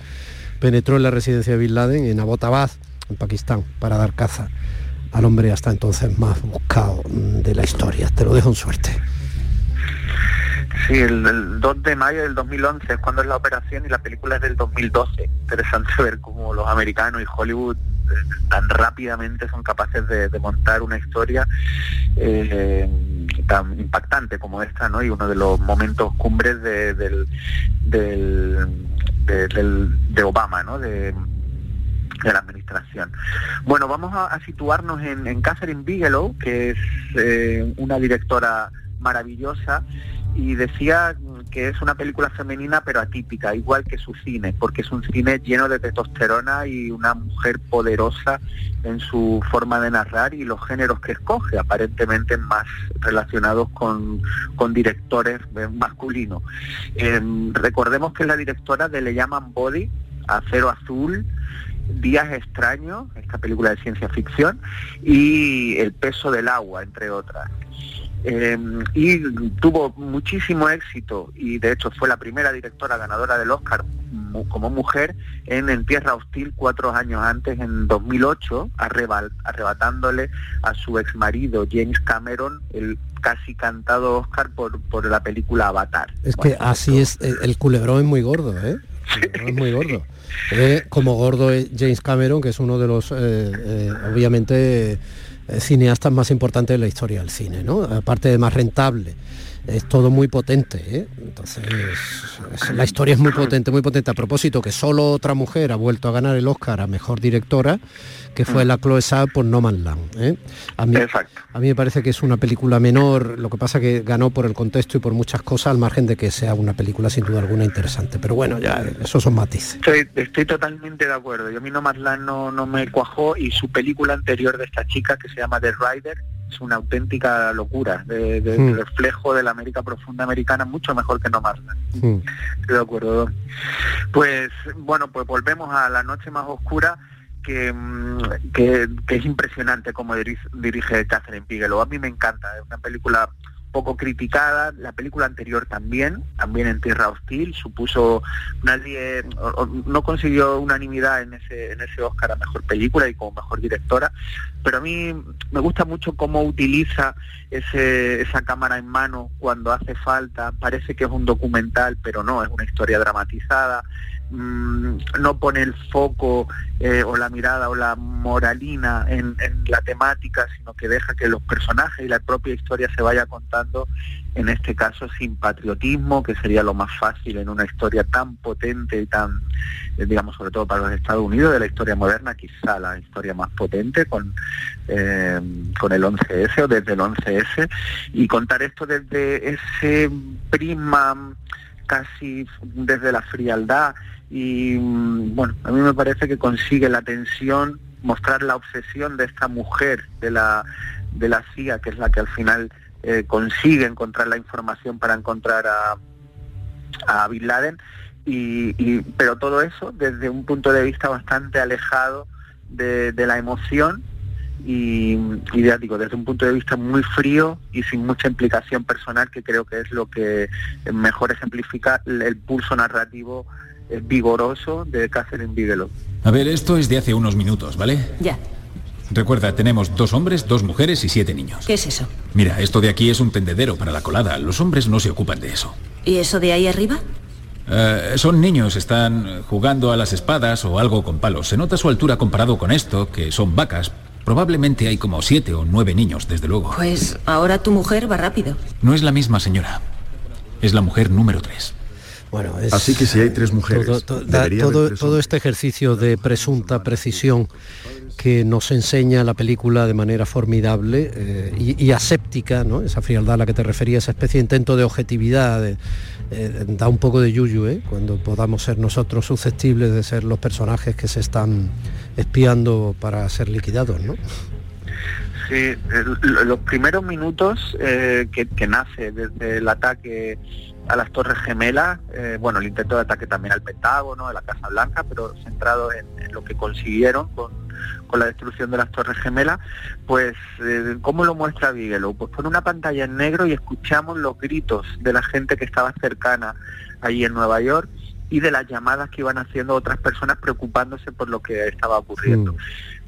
penetró en la residencia de Bin Laden en Abbottabad, en Pakistán, para dar caza al hombre hasta entonces más buscado de la historia. Te lo dejo en suerte. Sí, el, 2 de mayo del 2011 es cuando es la operación y la película es del 2012. Interesante ver cómo los americanos y Hollywood eh, tan rápidamente son capaces de, montar una historia eh, tan impactante como esta, ¿no? Y uno de los momentos cumbres de, del, de Obama, ¿no? De, la administración. Bueno, vamos a, situarnos en, Catherine Bigelow, que es eh, una directora maravillosa y decía que es una película femenina pero atípica, igual que su cine, porque es un cine lleno de testosterona y una mujer poderosa en su forma de narrar y los géneros que escoge, aparentemente más relacionados con, directores eh, masculinos. Em, recordemos que es la directora de Le llaman Body, Acero Azul, Días extraños, esta película de ciencia ficción, y El peso del agua, entre otras. Em, y tuvo muchísimo éxito y de hecho fue la primera directora ganadora del Oscar como mujer en En Tierra Hostil cuatro años antes, en 2008, arrebatándole a su ex marido James Cameron el casi cantado Oscar por, por la película Avatar. Es que así es, el culebrón es muy gordo, ¿eh? Es muy gordo. Eh, como gordo es James Cameron, que es uno de los, eh, eh, obviamente, cineastas más importantes de la historia del cine, ¿no? Aparte de más rentable. Es todo muy potente, ¿eh? entonces la historia es muy potente, muy potente. A propósito, que solo otra mujer ha vuelto a ganar el Oscar a Mejor Directora, que fue la Chloe Zhao por No Man Land. ¿eh? A, mí, a mí me parece que es una película menor, lo que pasa que ganó por el contexto y por muchas cosas, al margen de que sea una película sin duda alguna interesante. Pero bueno, ya esos son matices. Estoy, totalmente de acuerdo. Yo a mí No Man Land no, no me cuajó y su película anterior de esta chica, que se llama The Rider, es una auténtica locura, de, hmm. reflejo de la América profunda americana, mucho mejor que No Más. Hmm. Estoy de acuerdo. Pues bueno, pues volvemos a la noche más oscura que, mm, que, es impresionante como dirige, dirige Catherine Bigelow. A mí me encanta, es una película poco criticada, la película anterior también, también en Tierra Hostil, supuso nadie, no consiguió unanimidad en ese, en ese Oscar a Mejor Película y como Mejor Directora, pero a mí me gusta mucho cómo utiliza ese, esa cámara en mano cuando hace falta, parece que es un documental, pero no, es una historia dramatizada, Mm, no pone el foco eh, o la mirada o la moralina en, la temática, sino que deja que los personajes y la propia historia se vaya contando, en este caso sin patriotismo, que sería lo más fácil en una historia tan potente y tan, eh, digamos, sobre todo para los Estados Unidos, de la historia moderna, quizá la historia más potente con, eh, con el 11S o desde el 11S, y contar esto desde ese prisma casi desde la frialdad y mm, bueno, a mí me parece que consigue la tensión, mostrar la obsesión de esta mujer de la, de la CIA, que es la que al final eh, consigue encontrar la información para encontrar a, a Bin Laden, y, pero todo eso desde un punto de vista bastante alejado de, la emoción y, y digo, desde un punto de vista muy frío y sin mucha implicación personal, que creo que es lo que mejor ejemplifica el pulso narrativo vigoroso de Catherine Bigelow. A ver, esto es de hace unos minutos, ¿vale? Ya. Recuerda, tenemos dos hombres, dos mujeres y siete niños. ¿Qué es eso? Mira, esto de aquí es un tendedero para la colada. Los hombres no se ocupan de eso. ¿Y eso de ahí arriba? Eh, son niños, están jugando a las espadas o algo con palos. Se nota su altura comparado con esto, que son vacas. Probablemente hay como siete o nueve niños, desde luego. Pues ahora tu mujer va rápido. No es la misma señora. Es la mujer número tres. Bueno, Así que si hay tres mujeres, todo, este ejercicio de presunta precisión que nos enseña la película de manera formidable eh, y, aséptica, ¿no? esa frialdad a la que te refería, esa especie de intento de objetividad, eh, da un poco de yuyu, ¿eh? cuando podamos ser nosotros susceptibles de ser los personajes que se están espiando para ser liquidados. ¿no? Sí, los primeros minutos que, que nace desde el ataque a las Torres Gemelas, eh, bueno, el intento de ataque también al Pentágono, a la Casa Blanca, pero centrado en, lo que consiguieron con, la destrucción de las Torres Gemelas, pues eh, ¿cómo lo muestra Bigelow? Pues pone una pantalla en negro y escuchamos los gritos de la gente que estaba cercana allí en Nueva York y de las llamadas que iban haciendo otras personas preocupándose por lo que estaba ocurriendo.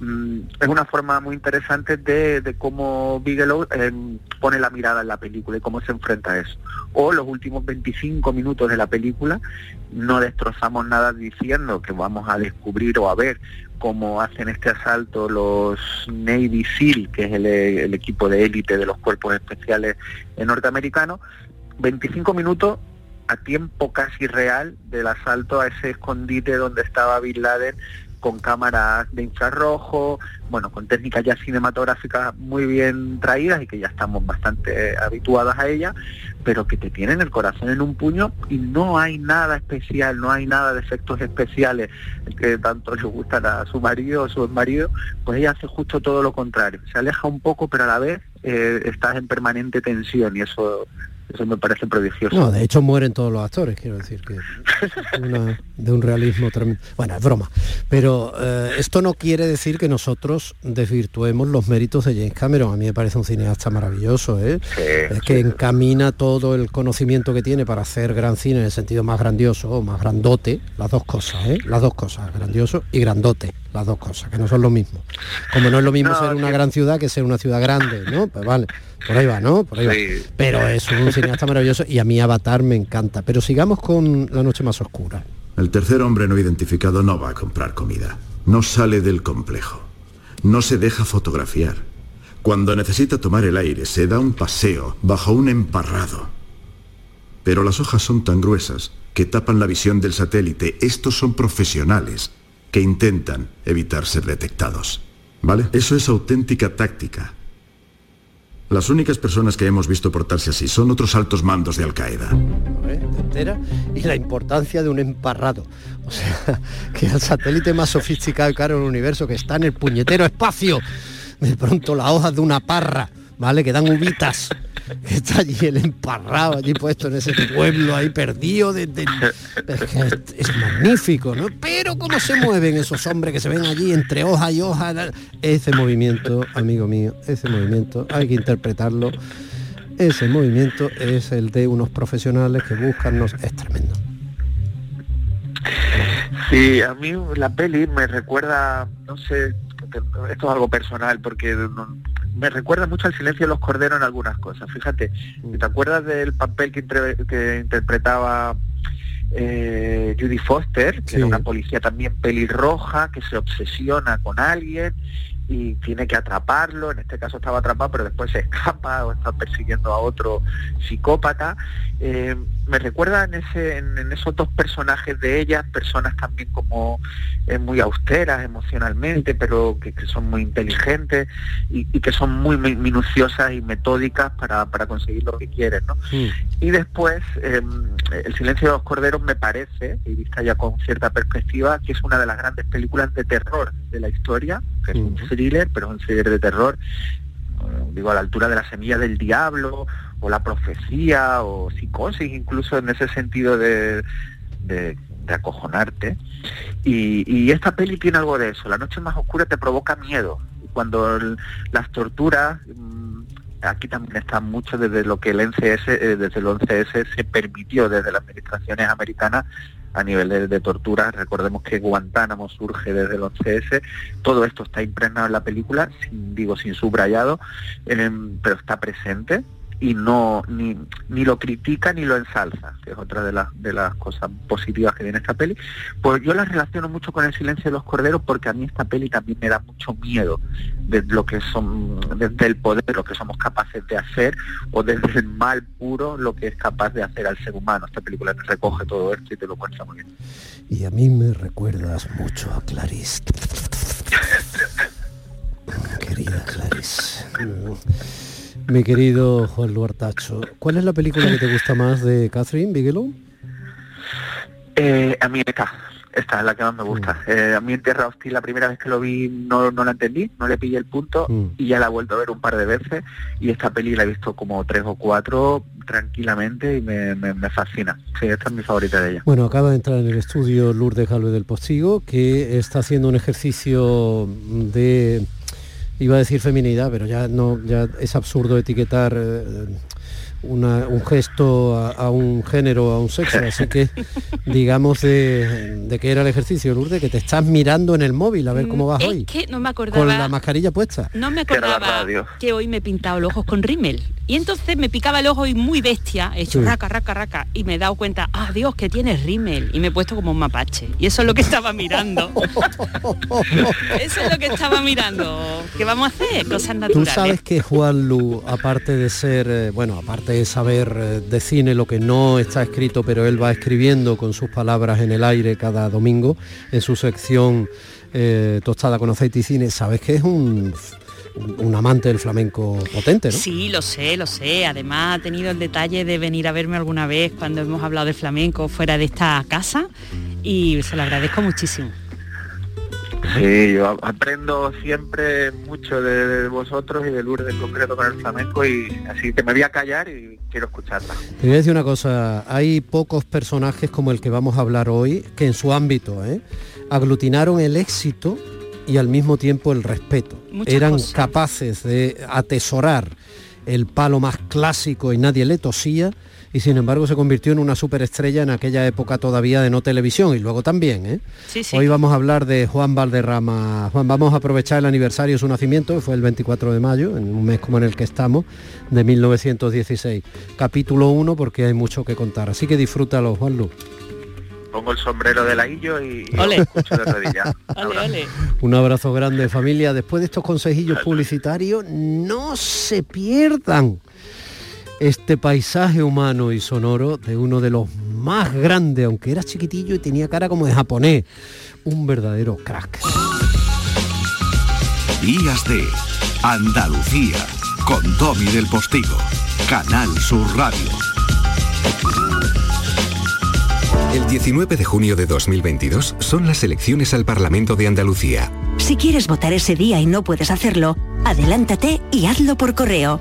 Mm, es una forma muy interesante de, cómo Bigelow em, pone la mirada en la película y cómo se enfrenta a eso. O los últimos 25 minutos de la película no destrozamos nada diciendo que vamos a descubrir o a ver cómo hacen este asalto los Navy SEAL, que es el, el equipo de élite de los cuerpos especiales norteamericanos. 25 minutos a tiempo casi real del asalto a ese escondite donde estaba Bin Laden con cámaras de infrarrojo, bueno, con técnicas ya cinematográficas muy bien traídas y que ya estamos bastante habituadas a ellas, pero que te tienen el corazón en un puño y no hay nada especial, no hay nada de efectos especiales que tanto le gustan a su marido o su marido, pues ella hace justo todo lo contrario, se aleja un poco, pero a la vez eh, estás en permanente tensión y eso eso me parece prodigioso. No, de hecho mueren todos los actores, quiero decir que de un realismo tremendo. Bueno, es broma. Pero eh, esto no quiere decir que nosotros desvirtuemos los méritos de James Cameron. A mí me parece un cineasta maravilloso, ¿eh? es que encamina todo el conocimiento que tiene para hacer gran cine en el sentido más grandioso o más grandote, las dos cosas, ¿eh? las dos cosas, grandioso y grandote, las dos cosas, que no son lo mismo. Como no es lo mismo ser una gran ciudad que ser una ciudad grande, ¿no? Pues vale. Por ahí va, ¿no? Por ahí va. Pero es un cineasta maravilloso y a mí Avatar me encanta. Pero sigamos con La noche más oscura. El tercer hombre no identificado no va a comprar comida. No sale del complejo. No se deja fotografiar. Cuando necesita tomar el aire, se da un paseo bajo un emparrado. Pero las hojas son tan gruesas que tapan la visión del satélite. Estos son profesionales que intentan evitar ser detectados. ¿Vale? Eso es auténtica táctica. Las únicas personas que hemos visto portarse así son otros altos mandos de Al-Qaeda. Y la importancia de un emparrado. O sea, que el satélite más sofisticado y caro del universo que está en el puñetero espacio, de pronto las hojas de una parra, ¿vale? Que dan uvitas que está allí el emparrado, allí puesto en ese pueblo ahí perdido. De, es, magnífico, ¿no? Pero cómo se mueven esos hombres que se ven allí entre hoja y hoja. Ese movimiento, amigo mío, ese movimiento, hay que interpretarlo. Ese movimiento es el de unos profesionales que buscan, es tremendo. Sí, a mí la peli me recuerda, no sé, esto es algo personal, porque me recuerda mucho al silencio de los corderos en algunas cosas. Fíjate, mm. ¿te acuerdas del papel que, que interpretaba eh, Judy Foster, que era una policía también pelirroja, que se obsesiona con alguien y tiene que atraparlo, en este caso estaba atrapado, pero después se escapa o está persiguiendo a otro psicópata. Eh, me recuerda en, ese, en, esos dos personajes de ellas, personas también como eh, muy austeras emocionalmente, pero que, son muy inteligentes y, que son muy, minuciosas y metódicas para, conseguir lo que quieren. Y después, em, El silencio de los corderos me parece, y vista ya con cierta perspectiva, que es una de las grandes películas de terror de la historia, que es un thriller, pero es un thriller de terror, digo, a la altura de la semilla del diablo, o la profecía, o psicosis, incluso en ese sentido de, de, acojonarte. Y, esta peli tiene algo de eso. La noche más oscura te provoca miedo. Cuando las torturas, mm, aquí también está mucho desde lo que el NCS, eh, desde el 11S se permitió desde las administraciones americanas a nivel de, tortura. Recordemos que Guantánamo surge desde el 11S. Todo esto está impregnado en la película, sin, digo sin subrayado, pero está presente y no ni, ni lo critica ni lo ensalza, que es otra de las de las cosas positivas que tiene esta peli. Pues yo la relaciono mucho con el silencio de los corderos porque a mí esta peli también me da mucho miedo de lo que son desde el poder lo que somos capaces de hacer o desde el mal puro lo que es capaz de hacer al ser humano. Esta película te recoge todo esto y te lo cuenta muy bien. Y a mí me recuerdas mucho a Clarice. Querida Clarice. Mi querido Juan Luartacho, ¿cuál es la película que te gusta más de Catherine Bigelow? Eh, a mí esta, esta es la que más me gusta. Mm. Eh, a mí en Tierra Hostil la primera vez que lo vi no, no la entendí, no le pillé el punto mm. y ya la he vuelto a ver un par de veces y esta peli la he visto como tres o cuatro tranquilamente y me, fascina. Sí, esta es mi favorita de ella. Bueno, acaba de entrar en el estudio Lourdes Galve del Postigo que está haciendo un ejercicio de iba a decir feminidad, pero ya no, ya es absurdo etiquetar eh, un gesto a, un género, a un sexo, así que digamos de, de, que era el ejercicio, Lourdes, que te estás mirando en el móvil a ver cómo vas es hoy. Que no me acordaba. Con la mascarilla puesta. No me acordaba que hoy me he pintado los ojos con rímel. Y entonces me picaba el ojo y muy bestia, he hecho raca, raca, raca, y me he dado cuenta, ah, Dios, que tienes rímel. Y me he puesto como un mapache. Y eso es lo que estaba mirando. eso es lo que estaba mirando. ¿Qué vamos a hacer? Cosas naturales. Tú sabes que Juan Lu, aparte de ser, eh, bueno, aparte saber eh, de cine lo que no está escrito, pero él va escribiendo con sus palabras en el aire cada domingo en su sección eh, Tostada con aceite y cine, sabes que es un un amante del flamenco potente, ¿no? Sí, lo sé, lo sé. Además ha tenido el detalle de venir a verme alguna vez cuando hemos hablado de flamenco fuera de esta casa y se lo agradezco muchísimo. Sí, yo aprendo siempre mucho de vosotros y de Lourdes en concreto con el flamenco y así que me voy a callar y quiero escucharla. Te voy a decir una cosa, hay pocos personajes como el que vamos a hablar hoy que en su ámbito ¿eh? aglutinaron el éxito y al mismo tiempo el respeto. Eran capaces de atesorar el palo más clásico y nadie le tosía y sin embargo se convirtió en una superestrella en aquella época todavía de no televisión y luego también. ¿eh? Hoy vamos a hablar de Juan Valderrama. Juan, vamos a aprovechar el aniversario de su nacimiento, que fue el 24 de mayo, en un mes como en el que estamos, de 1916. Capítulo 1 porque hay mucho que contar. Así que disfrútalo, Juan Lu pongo el sombrero del aillo y, escucho de rodillas. Un abrazo grande familia. Después de estos consejillos publicitarios, no se pierdan este paisaje humano y sonoro de uno de los más grandes, aunque era chiquitillo y tenía cara como de japonés. Un verdadero crack. Días de Andalucía con Domi del Postigo, Canal Sur Radio. El 19 de junio de 2022 son las elecciones al Parlamento de Andalucía. Si quieres votar ese día y no puedes hacerlo, adelántate y hazlo por correo.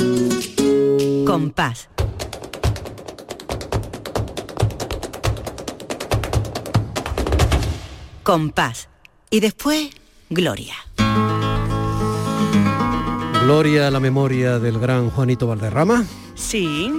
Compás. Compás. Y después, Gloria. Gloria a la memoria del gran Juanito Valderrama. Sí,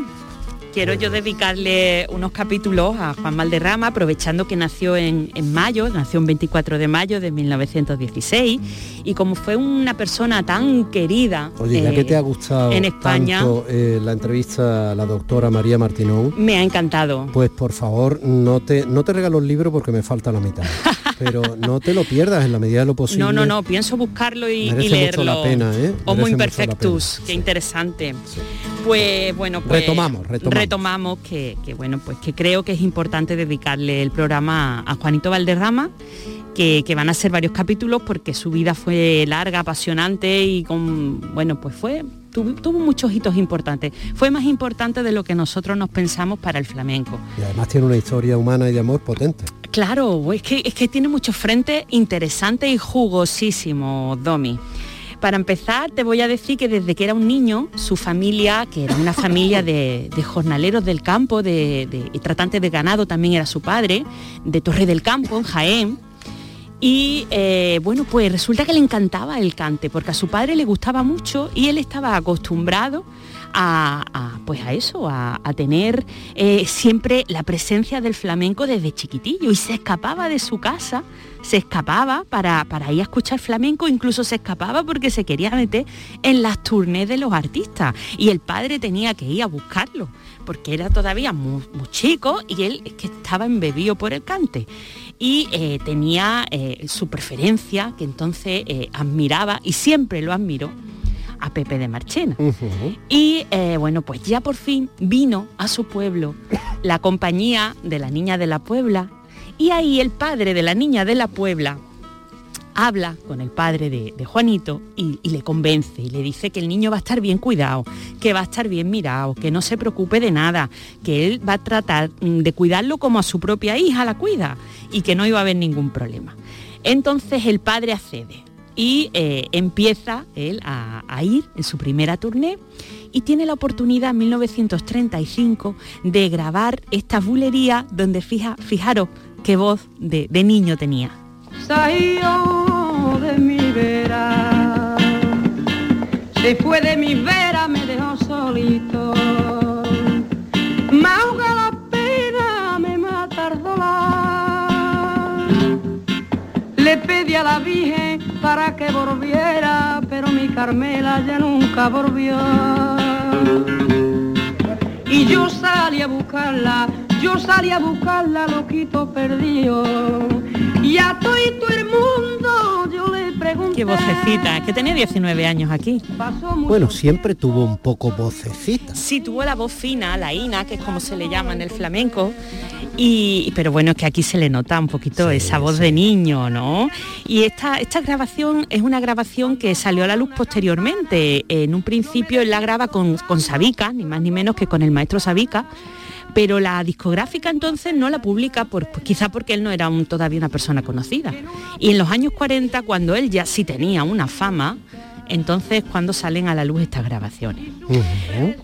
quiero yo dedicarle unos capítulos a Juan Valderrama, aprovechando que nació en, en, mayo, nació el 24 de mayo de 1916, y como fue una persona tan querida Oye, ya eh, que te ha gustado en España, tanto, eh, la entrevista a la doctora María Martinón, me ha encantado. Pues por favor, no te, no te regalo el libro porque me falta la mitad. pero no te lo pierdas en la medida de lo posible. No, no, no, pienso buscarlo y, y leerlo. Mucho la pena, ¿eh? Homo imperfectus, qué interesante. Sí. Pues bueno, pues retomamos, retomamos. retomamos que, que, bueno, pues que creo que es importante dedicarle el programa a Juanito Valderrama. Que, que, van a ser varios capítulos porque su vida fue larga, apasionante y con, bueno, pues fue, tuvo, tuvo, muchos hitos importantes. Fue más importante de lo que nosotros nos pensamos para el flamenco. Y además tiene una historia humana y de amor potente. Claro, es que, es que tiene muchos frentes interesantes y jugosísimos, Domi. Para empezar, te voy a decir que desde que era un niño, su familia, que era una familia de, jornaleros del campo, de, de, tratantes de ganado, también era su padre, de Torre del Campo, en Jaén, y eh, bueno, pues resulta que le encantaba el cante, porque a su padre le gustaba mucho y él estaba acostumbrado a, pues a eso, a, tener eh, siempre la presencia del flamenco desde chiquitillo. Y se escapaba de su casa, se escapaba para, para ir a escuchar flamenco, incluso se escapaba porque se quería meter en las turnés de los artistas. Y el padre tenía que ir a buscarlo porque era todavía muy, chico y él es que estaba embebido por el cante. Y eh, tenía eh, su preferencia, que entonces admiraba y siempre lo admiró a Pepe de Marchena. Uh -huh. Y eh, bueno, pues ya por fin vino a su pueblo la compañía de la Niña de la Puebla y ahí el padre de la Niña de la Puebla habla con el padre de, de Juanito y, y, le convence y le dice que el niño va a estar bien cuidado, que va a estar bien mirado, que no se preocupe de nada, que él va a tratar de cuidarlo como a su propia hija la cuida y que no iba a haber ningún problema. Entonces el padre accede y eh, empieza él a, a, ir en su primera tournée y tiene la oportunidad en 1935 de grabar esta bulería donde fija, fijaros qué voz de, de niño tenía. Salió de mi vera, fue de mi vera, me dejó solito. Dolor. Le pedí a la Virgen para que volviera, pero mi Carmela ya nunca volvió. Y yo salí a buscarla, yo salí a buscarla, loquito perdido. Y a todo el mundo yo le pregunté. Qué vocecita, que tenía 19 años aquí. Bueno, siempre tuvo un poco vocecita. Sí, tuvo la voz fina, la ina, que es como se le llama en el flamenco. Y, pero bueno, es que aquí se le nota un poquito sí, esa voz sí. de niño, ¿no? Y esta, esta grabación es una grabación que salió a la luz posteriormente. En un principio él la graba con, con Sabica, ni más ni menos que con el maestro Sabica pero la discográfica entonces no la publica por, pues quizá porque él no era un, todavía una persona conocida. Y en los años 40, cuando él ya sí tenía una fama, entonces cuando salen a la luz estas grabaciones.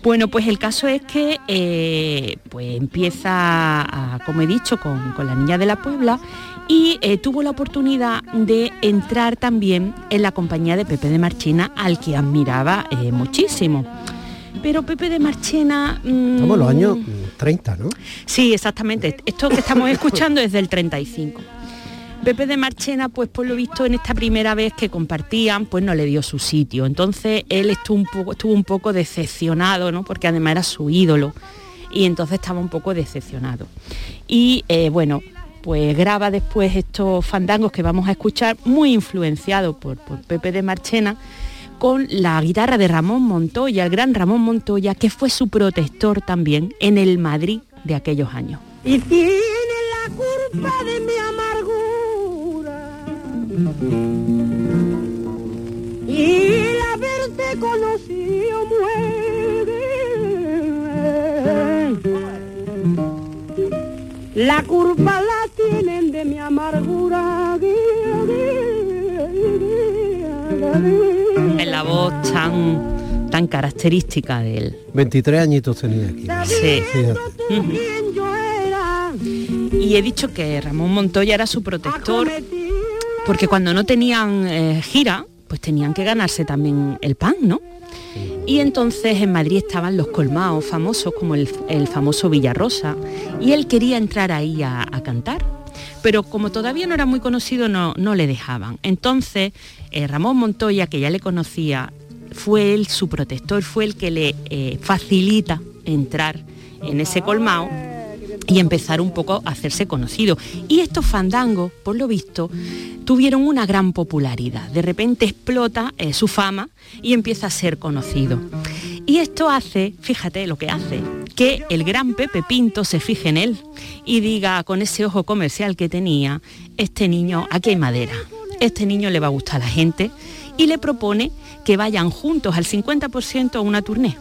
Bueno, pues el caso es que eh, pues empieza, como he dicho, con, la niña de la Puebla y eh, tuvo la oportunidad de entrar también en la compañía de Pepe de Marchena, al que admiraba eh, muchísimo. Pero Pepe de Marchena... Mmm... los años 30, ¿no? Sí, exactamente. Esto que estamos escuchando es del 35. Pepe de Marchena, pues por lo visto en esta primera vez que compartían, pues no le dio su sitio. Entonces él estuvo un poco, decepcionado, ¿no? Porque además era su ídolo. Y entonces estaba un poco decepcionado. Y eh, bueno, pues graba después estos fandangos que vamos a escuchar, muy influenciado por, Pepe de Marchena, con la guitarra de Ramón Montoya, el gran Ramón Montoya, que fue su protector también en el Madrid de aquellos años. Y el haberte conocido muere. La culpa la tienen de mi amargura. En la voz tan, tan característica de él. 23 añitos tenía aquí. Sí. Y he dicho que Ramón Montoya era su protector porque cuando no tenían eh, gira, pues tenían que ganarse también el pan, ¿no? Y entonces en Madrid estaban los colmados famosos, como el, famoso Villarrosa, y él quería entrar ahí a, cantar. Pero como todavía no era muy conocido, no, no le dejaban. Entonces, eh, Ramón Montoya, que ya le conocía, fue él su protector, fue el que le eh, facilita entrar en ese colmado y empezar un poco a hacerse conocido. Y estos fandangos, por lo visto, tuvieron una gran popularidad. De repente explota eh, su fama y empieza a ser conocido. Y esto hace, fíjate lo que hace, que el gran Pepe Pinto se fije en él y diga con ese ojo comercial que tenía, este niño, aquí hay madera, este niño le va a gustar a la gente y le propone que vayan juntos al 50% a una tournée.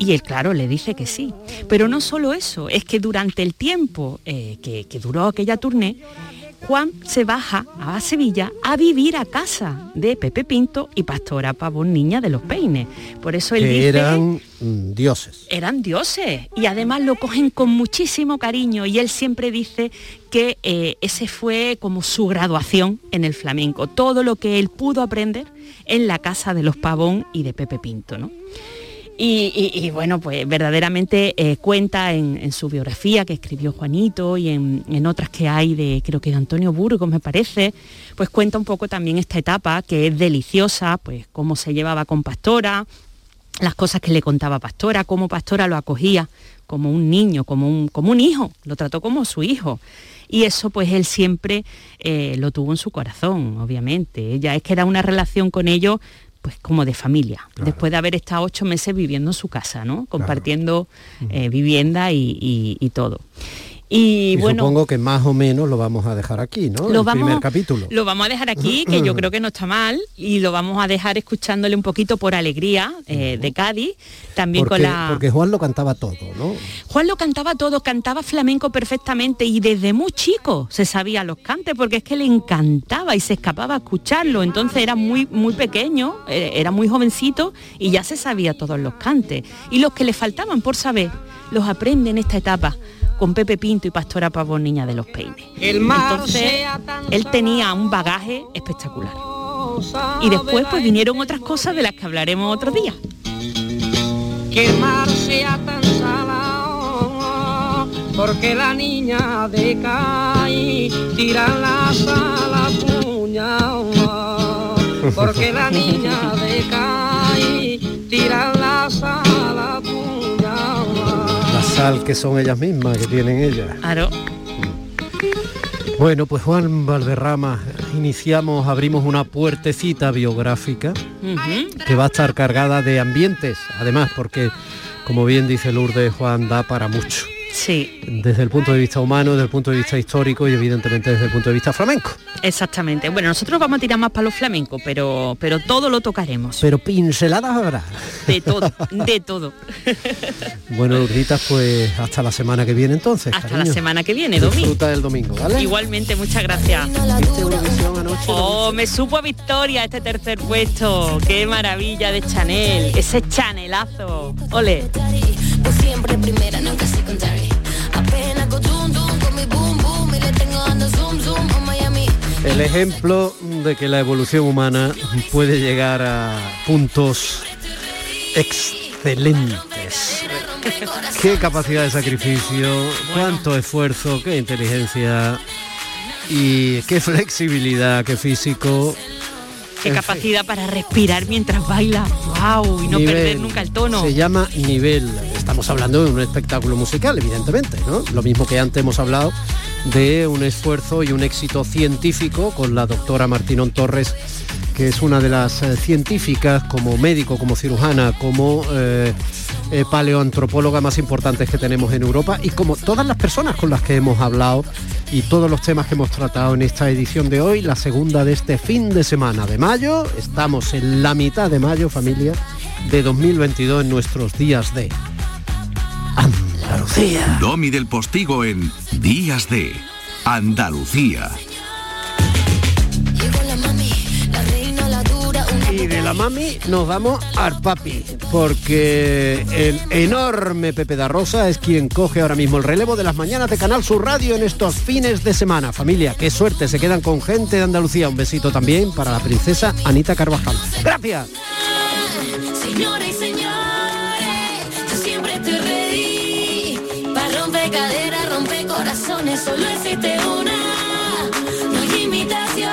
Y él, claro, le dice que sí. Pero no solo eso, es que durante el tiempo eh, que, duró aquella tournée, Juan se baja a Sevilla a vivir a casa de Pepe Pinto y Pastora Pavón Niña de los Peines. Por eso él dice... Eran dioses. Eran dioses. Y además lo cogen con muchísimo cariño. Y él siempre dice que eh, ese fue como su graduación en el flamenco. Todo lo que él pudo aprender en la casa de los Pavón y de Pepe Pinto, ¿no? Y, bueno, pues verdaderamente eh, cuenta en, su biografía que escribió Juanito y en, otras que hay de, creo que de Antonio Burgos me parece, pues cuenta un poco también esta etapa que es deliciosa, pues cómo se llevaba con Pastora, las cosas que le contaba Pastora, cómo Pastora lo acogía como un niño, como un, como un hijo, lo trató como su hijo. Y eso pues él siempre eh, lo tuvo en su corazón, obviamente. Ella es que era una relación con ellos pues como de familia, después de haber estado ocho meses viviendo en su casa, ¿no? Compartiendo eh, vivienda y, todo. Y, bueno, supongo que más o menos lo vamos a dejar aquí, ¿no? Lo El vamos, primer capítulo. Lo vamos a dejar aquí, que yo creo que no está mal, y lo vamos a dejar escuchándole un poquito por alegría eh, de Cádiz, también con la. Porque Juan lo cantaba todo, ¿no? Juan lo cantaba todo, cantaba flamenco perfectamente y desde muy chico se sabía los cantes, porque es que le encantaba y se escapaba a escucharlo. Entonces era muy, muy pequeño, eh, era muy jovencito y ya se sabía todos los cantes. Y los que le faltaban por saber, los aprende en esta etapa con Pepe Pinto y Pastora Pavón Niña de los Peines. Entonces, él tenía un bagaje espectacular. Y después pues vinieron otras cosas de las que hablaremos otro día. Que el mar sea tan salado, porque la niña de Cai tira la sala puñal, porque la niña de Cai tira la sala que son ellas mismas, que tienen ellas. Claro. Bueno, pues Juan Valderrama, iniciamos, abrimos una puertecita biográfica que va a estar cargada de ambientes, además, porque, como bien dice Lourdes, Juan da para mucho. Sí. Desde el punto de vista humano, desde el punto de vista histórico y evidentemente desde el punto de vista flamenco. Exactamente. Bueno, nosotros vamos a tirar más para los flamencos, pero, pero todo lo tocaremos. Pero pinceladas habrá. De todo, de todo. bueno, Urditas, pues hasta la semana que viene entonces. Hasta la semana que viene, domingo. Disfruta del domingo, ¿vale? Igualmente, muchas gracias. Oh, me supo a victoria este tercer puesto. Qué maravilla de Chanel. Ese chanelazo. Ole. Siempre primera, nunca El ejemplo de que la evolución humana puede llegar a puntos excelentes. Qué capacidad de sacrificio, cuánto esfuerzo, qué inteligencia y qué flexibilidad, qué físico. Qué capacidad para respirar mientras baila. ¡Wow! Y no perder nunca el tono. Se llama nivel. Estamos hablando de un espectáculo musical, evidentemente, ¿no? Lo mismo que antes hemos hablado de un esfuerzo y un éxito científico con la doctora Martinón Torres que es una de las eh, científicas como médico, como cirujana, como eh, eh, paleoantropóloga más importantes que tenemos en Europa y como todas las personas con las que hemos hablado y todos los temas que hemos tratado en esta edición de hoy, la segunda de este fin de semana de mayo. Estamos en la mitad de mayo, familia, de 2022 en nuestros días de Andalucía. Domi del Postigo en Días de Andalucía. Y de la mami nos vamos al papi, porque el enorme Pepe da Rosa es quien coge ahora mismo el relevo de las mañanas de Canal Sur Radio en estos fines de semana. Familia, qué suerte, se quedan con gente de Andalucía. Un besito también para la princesa Anita Carvajal. Gracias. Y solo existe una, no hay imitaciones.